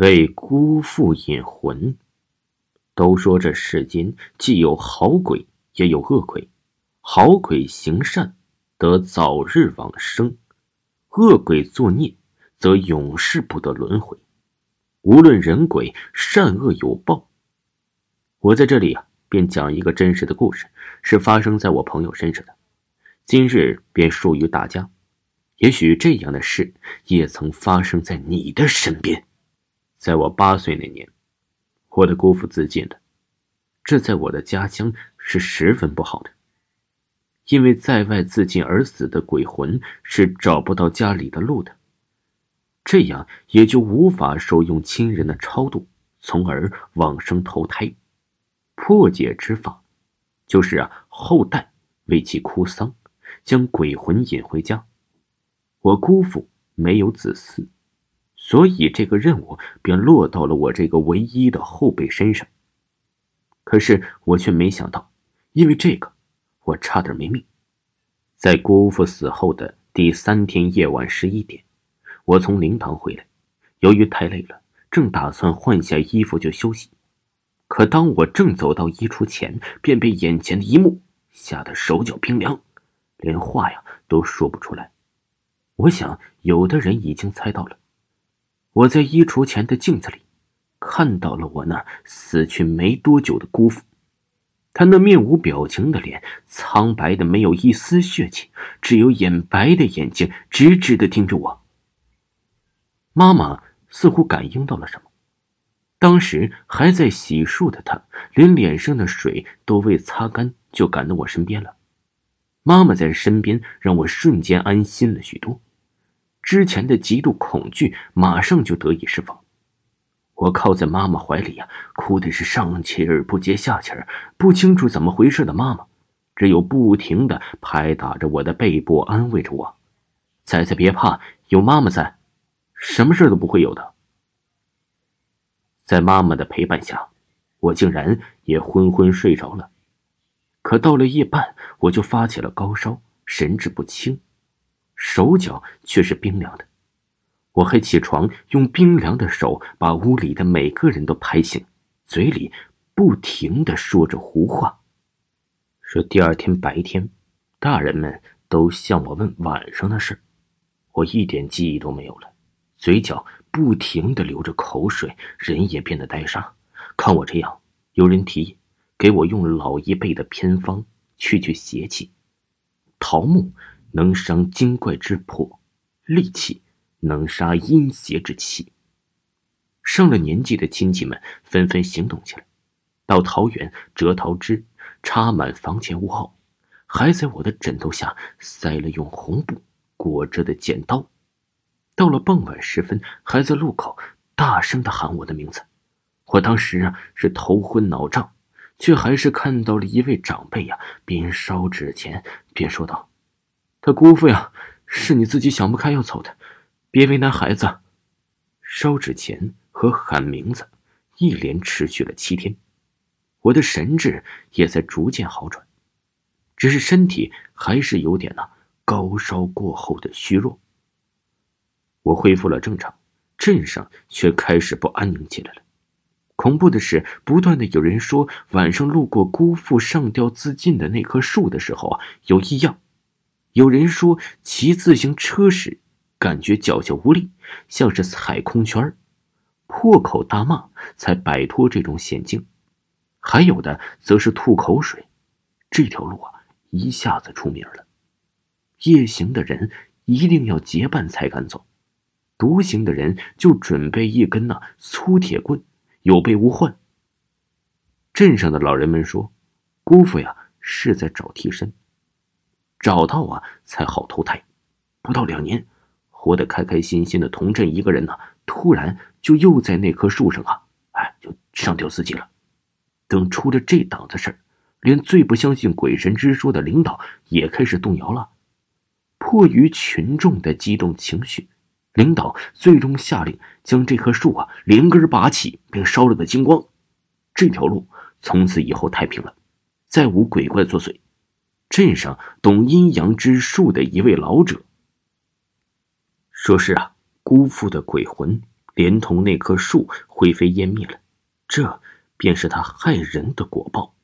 为辜负引魂。都说这世间既有好鬼，也有恶鬼。好鬼行善，得早日往生；恶鬼作孽，则永世不得轮回。无论人鬼，善恶有报。我在这里啊，便讲一个真实的故事，是发生在我朋友身上的。今日便说于大家，也许这样的事也曾发生在你的身边。在我八岁那年，我的姑父自尽了，这在我的家乡是十分不好的。因为在外自尽而死的鬼魂是找不到家里的路的，这样也就无法受用亲人的超度，从而往生投胎。破解之法，就是啊，后代为其哭丧，将鬼魂引回家。我姑父没有子嗣。所以这个任务便落到了我这个唯一的后辈身上。可是我却没想到，因为这个，我差点没命。在姑父死后的第三天夜晚十一点，我从灵堂回来，由于太累了，正打算换下衣服就休息。可当我正走到衣橱前，便被眼前的一幕吓得手脚冰凉，连话呀都说不出来。我想，有的人已经猜到了。我在衣橱前的镜子里，看到了我那死去没多久的姑父，他那面无表情的脸，苍白的没有一丝血气，只有眼白的眼睛直直的盯着我。妈妈似乎感应到了什么，当时还在洗漱的她，连脸上的水都未擦干，就赶到我身边了。妈妈在身边，让我瞬间安心了许多。之前的极度恐惧马上就得以释放，我靠在妈妈怀里呀，哭的是上气儿不接下气儿，不清楚怎么回事的妈妈，只有不停的拍打着我的背部，安慰着我：“仔仔别怕，有妈妈在，什么事都不会有的。”在妈妈的陪伴下，我竟然也昏昏睡着了。可到了夜半，我就发起了高烧，神志不清。手脚却是冰凉的，我还起床，用冰凉的手把屋里的每个人都拍醒，嘴里不停的说着胡话，说第二天白天，大人们都向我问晚上的事，我一点记忆都没有了，嘴角不停的流着口水，人也变得呆傻。看我这样，有人提议给我用老一辈的偏方去去邪气，桃木。能伤精怪之魄，利气能杀阴邪之气。上了年纪的亲戚们纷纷行动起来，到桃园折桃枝，插满房前屋后，还在我的枕头下塞了用红布裹着的剪刀。到了傍晚时分，还在路口大声的喊我的名字。我当时啊是头昏脑胀，却还是看到了一位长辈呀，边烧纸钱边说道。他姑父呀，是你自己想不开要走的，别为难孩子。烧纸钱和喊名字，一连持续了七天，我的神志也在逐渐好转，只是身体还是有点呐高烧过后的虚弱。我恢复了正常，镇上却开始不安宁起来了。恐怖的是，不断的有人说，晚上路过姑父上吊自尽的那棵树的时候啊，有异样。有人说骑自行车时，感觉脚下无力，像是踩空圈破口大骂才摆脱这种险境；还有的则是吐口水。这条路啊，一下子出名了。夜行的人一定要结伴才敢走，独行的人就准备一根那粗铁棍，有备无患。镇上的老人们说，姑父呀是在找替身。找到啊，才好投胎。不到两年，活得开开心心的童振一个人呢，突然就又在那棵树上啊，哎，就上吊自己了。等出了这档子事儿，连最不相信鬼神之说的领导也开始动摇了。迫于群众的激动情绪，领导最终下令将这棵树啊连根拔起，并烧了个精光。这条路从此以后太平了，再无鬼怪作祟。镇上懂阴阳之术的一位老者说：“是啊，姑父的鬼魂连同那棵树灰飞烟灭了，这……”便是他害人的果报。